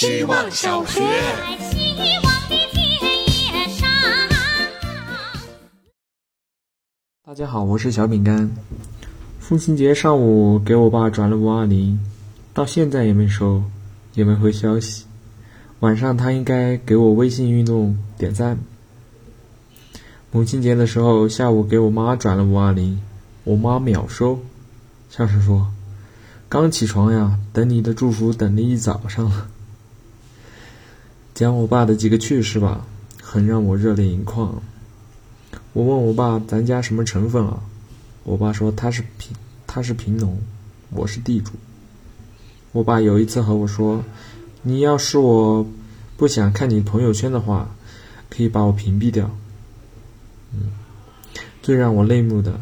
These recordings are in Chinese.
希望小学。大家好，我是小饼干。父亲节上午给我爸转了五二零，到现在也没收，也没回消息。晚上他应该给我微信运动点赞。母亲节的时候下午给我妈转了五二零，我妈秒收，像是说。刚起床呀，等你的祝福等了一早上了。讲我爸的几个趣事吧，很让我热泪盈眶。我问我爸：“咱家什么成分啊？”我爸说：“他是贫，他是贫农，我是地主。”我爸有一次和我说：“你要是我不想看你朋友圈的话，可以把我屏蔽掉。”嗯，最让我泪目的，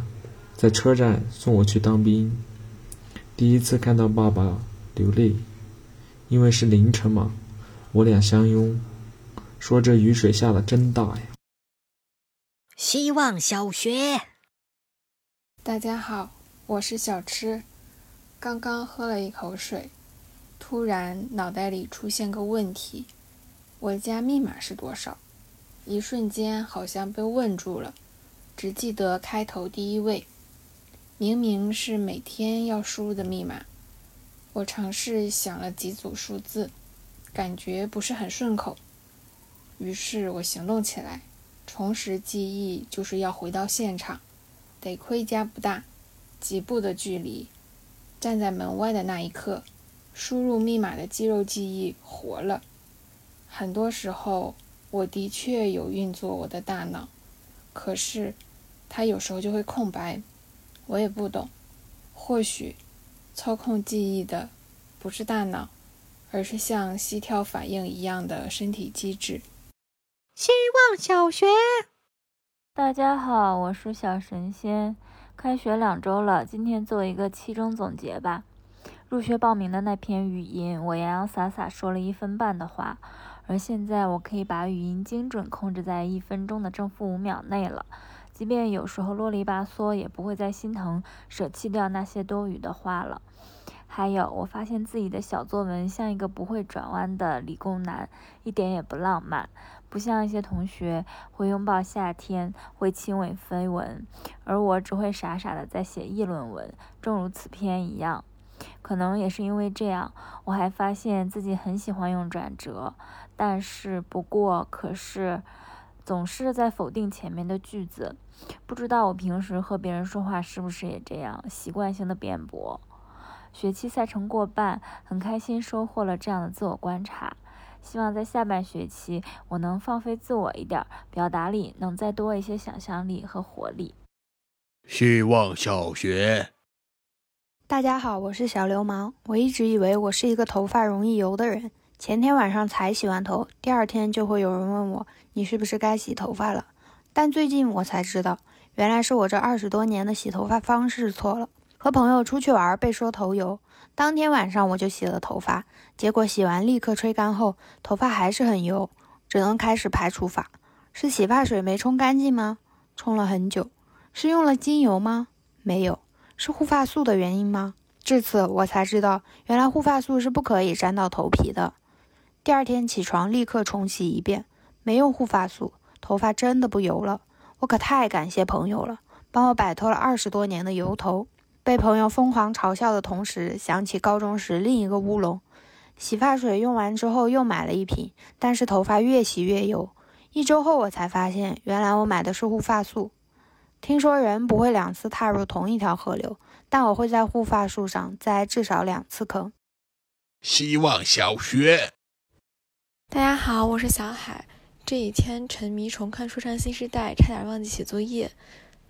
在车站送我去当兵。第一次看到爸爸流泪，因为是凌晨嘛，我俩相拥，说这雨水下的真大呀。希望小学，大家好，我是小吃，刚刚喝了一口水，突然脑袋里出现个问题：我家密码是多少？一瞬间好像被问住了，只记得开头第一位。明明是每天要输入的密码，我尝试想了几组数字，感觉不是很顺口，于是我行动起来，重拾记忆就是要回到现场，得亏家不大，几步的距离，站在门外的那一刻，输入密码的肌肉记忆活了。很多时候，我的确有运作我的大脑，可是它有时候就会空白。我也不懂，或许操控记忆的不是大脑，而是像膝跳反应一样的身体机制。希望小学，大家好，我是小神仙。开学两周了，今天做一个期中总结吧。入学报名的那篇语音，我洋洋洒洒说了一分半的话，而现在我可以把语音精准控制在一分钟的正负五秒内了。即便有时候啰里吧嗦，也不会再心疼舍弃掉那些多余的话了。还有，我发现自己的小作文像一个不会转弯的理工男，一点也不浪漫，不像一些同学会拥抱夏天，会亲吻飞蚊，而我只会傻傻的在写议论文，正如此篇一样。可能也是因为这样，我还发现自己很喜欢用转折，但是，不过，可是。总是在否定前面的句子，不知道我平时和别人说话是不是也这样习惯性的辩驳。学期赛程过半，很开心收获了这样的自我观察。希望在下半学期我能放飞自我一点，表达力能再多一些想象力和活力。希望小学，大家好，我是小流氓。我一直以为我是一个头发容易油的人。前天晚上才洗完头，第二天就会有人问我，你是不是该洗头发了？但最近我才知道，原来是我这二十多年的洗头发方式错了。和朋友出去玩被说头油，当天晚上我就洗了头发，结果洗完立刻吹干后，头发还是很油，只能开始排除法。是洗发水没冲干净吗？冲了很久。是用了精油吗？没有。是护发素的原因吗？至此我才知道，原来护发素是不可以沾到头皮的。第二天起床，立刻重洗一遍，没用护发素，头发真的不油了。我可太感谢朋友了，帮我摆脱了二十多年的油头。被朋友疯狂嘲笑的同时，想起高中时另一个乌龙：洗发水用完之后又买了一瓶，但是头发越洗越油。一周后，我才发现，原来我买的是护发素。听说人不会两次踏入同一条河流，但我会在护发素上栽至少两次坑。希望小学。大家好，我是小海。这几天沉迷重看《说唱新时代》，差点忘记写作业。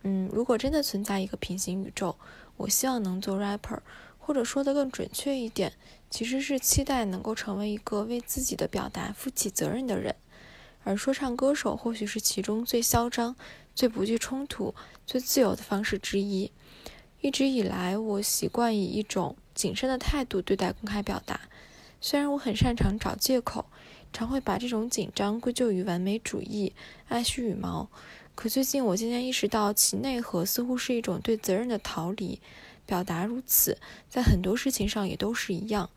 嗯，如果真的存在一个平行宇宙，我希望能做 rapper，或者说的更准确一点，其实是期待能够成为一个为自己的表达负起责任的人。而说唱歌手或许是其中最嚣张、最不惧冲突、最自由的方式之一。一直以来，我习惯以一种谨慎的态度对待公开表达，虽然我很擅长找借口。常会把这种紧张归咎于完美主义、爱惜羽毛，可最近我渐渐意识到，其内核似乎是一种对责任的逃离。表达如此，在很多事情上也都是一样。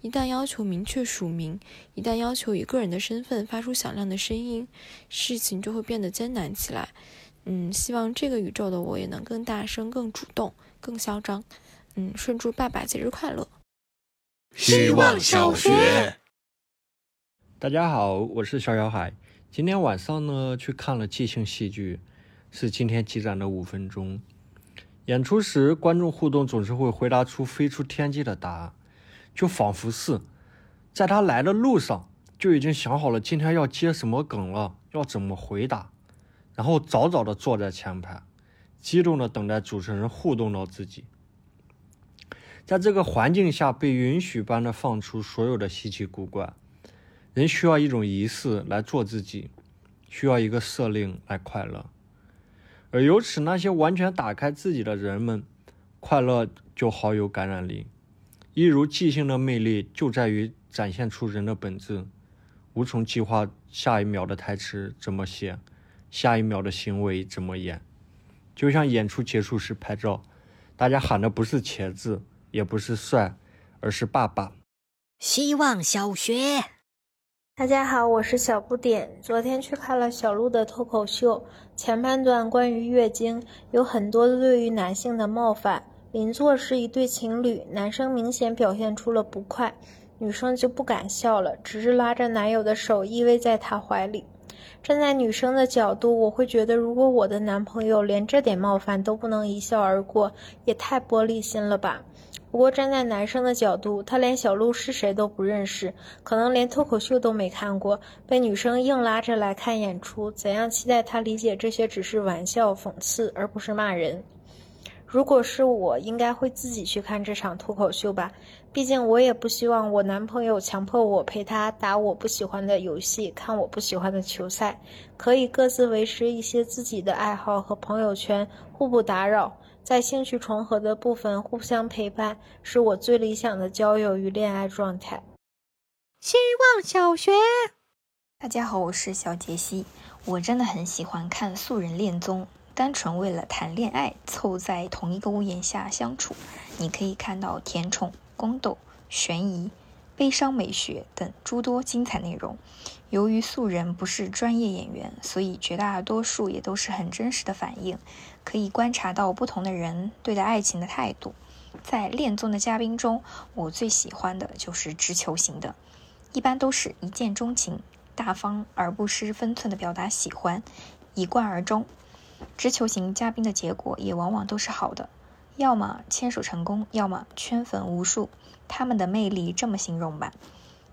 一旦要求明确署名，一旦要求以个人的身份发出响亮的声音，事情就会变得艰难起来。嗯，希望这个宇宙的我也能更大声、更主动、更嚣张。嗯，顺祝爸爸节日快乐！希望小学，大家好，我是小小海。今天晚上呢，去看了即兴戏剧，是今天积攒的五分钟。演出时，观众互动总是会回答出飞出天际的答案。就仿佛是在他来的路上就已经想好了今天要接什么梗了，要怎么回答，然后早早的坐在前排，激动的等待主持人互动到自己。在这个环境下被允许般的放出所有的稀奇古怪，人需要一种仪式来做自己，需要一个设令来快乐，而由此那些完全打开自己的人们，快乐就好有感染力。一如即兴的魅力就在于展现出人的本质，无从计划下一秒的台词怎么写，下一秒的行为怎么演。就像演出结束时拍照，大家喊的不是茄子，也不是帅，而是爸爸。希望小学，大家好，我是小不点。昨天去看了小鹿的脱口秀，前半段关于月经，有很多对于男性的冒犯。邻座是一对情侣，男生明显表现出了不快，女生就不敢笑了，只是拉着男友的手依偎在他怀里。站在女生的角度，我会觉得，如果我的男朋友连这点冒犯都不能一笑而过，也太玻璃心了吧。不过站在男生的角度，他连小鹿是谁都不认识，可能连脱口秀都没看过，被女生硬拉着来看演出，怎样期待他理解这些只是玩笑、讽刺，而不是骂人？如果是我，应该会自己去看这场脱口秀吧。毕竟我也不希望我男朋友强迫我陪他打我不喜欢的游戏，看我不喜欢的球赛。可以各自维持一些自己的爱好和朋友圈，互不打扰，在兴趣重合的部分互相陪伴，是我最理想的交友与恋爱状态。希望小学，大家好，我是小杰西。我真的很喜欢看素人恋综。单纯为了谈恋爱，凑在同一个屋檐下相处，你可以看到甜宠、宫斗、悬疑、悲伤美学等诸多精彩内容。由于素人不是专业演员，所以绝大多数也都是很真实的反应，可以观察到不同的人对待爱情的态度。在恋综的嘉宾中，我最喜欢的就是直球型的，一般都是一见钟情，大方而不失分寸的表达喜欢，一贯而终。直球型嘉宾的结果也往往都是好的，要么牵手成功，要么圈粉无数。他们的魅力这么形容吧：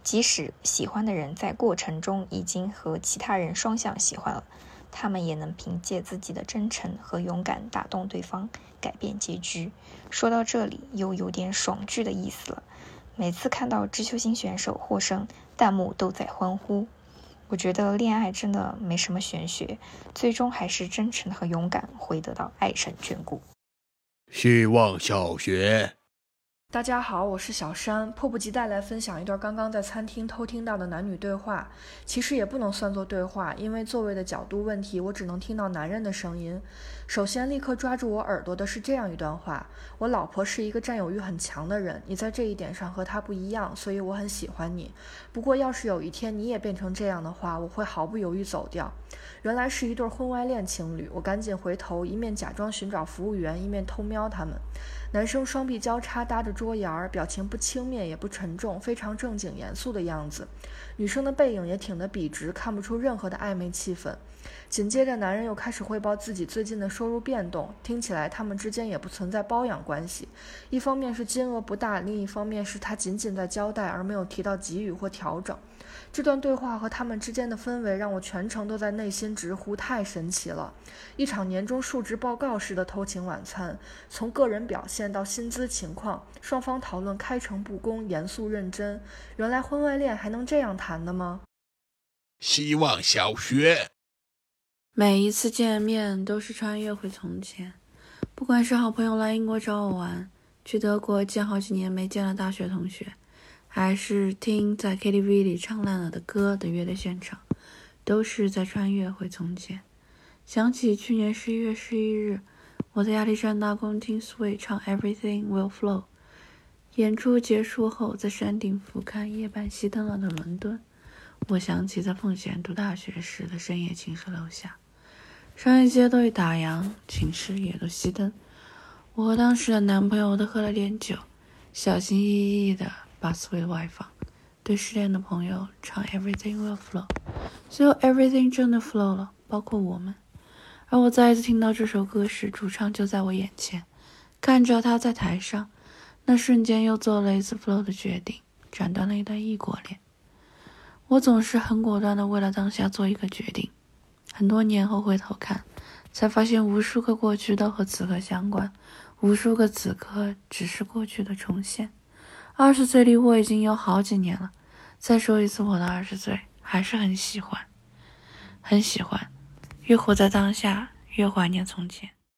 即使喜欢的人在过程中已经和其他人双向喜欢了，他们也能凭借自己的真诚和勇敢打动对方，改变结局。说到这里，又有点爽剧的意思了。每次看到直球星选手获胜，弹幕都在欢呼。我觉得恋爱真的没什么玄学，最终还是真诚和勇敢会得到爱神眷顾。希望小学。大家好，我是小山，迫不及待来分享一段刚刚在餐厅偷听到的男女对话。其实也不能算作对话，因为座位的角度问题，我只能听到男人的声音。首先，立刻抓住我耳朵的是这样一段话：我老婆是一个占有欲很强的人，你在这一点上和她不一样，所以我很喜欢你。不过，要是有一天你也变成这样的话，我会毫不犹豫走掉。原来是一对婚外恋情侣，我赶紧回头，一面假装寻找服务员，一面偷瞄他们。男生双臂交叉搭着桌沿儿，表情不轻蔑也不沉重，非常正经严肃的样子。女生的背影也挺得笔直，看不出任何的暧昧气氛。紧接着，男人又开始汇报自己最近的收入变动，听起来他们之间也不存在包养关系。一方面是金额不大，另一方面是他仅仅在交代，而没有提到给予或调整。这段对话和他们之间的氛围，让我全程都在内心直呼太神奇了。一场年终述职报告式的偷情晚餐，从个人表现到薪资情况，双方讨论开诚布公、严肃认真。原来婚外恋还能这样谈的吗？希望小学。每一次见面都是穿越回从前，不管是好朋友来英国找我玩，去德国见好几年没见的大学同学。还是听在 KTV 里唱烂了的歌的乐队现场，都是在穿越回从前。想起去年十一月十一日，我在亚历山大宫听 Sweet 唱 Everything Will Flow，演出结束后，在山顶俯瞰夜半熄灯了的伦敦，我想起在奉贤读大学时的深夜寝室楼下，商业街都已打烊，寝室也都熄灯。我和当时的男朋友都喝了点酒，小心翼翼的把 Sweet 外放，对失恋的朋友唱 Everything Will Flow。最后 Everything 真的 flow 了，包括我们。而我再一次听到这首歌时，主唱就在我眼前，看着他在台上。那瞬间又做了一次 flow 的决定，斩断了一段异国恋。我总是很果断的为了当下做一个决定，很多年后回头看，才发现无数个过去都和此刻相关，无数个此刻只是过去的重现。二十岁离我已经有好几年了，再说一次我的二十岁，还是很喜欢，很喜欢，越活在当下，越怀念从前。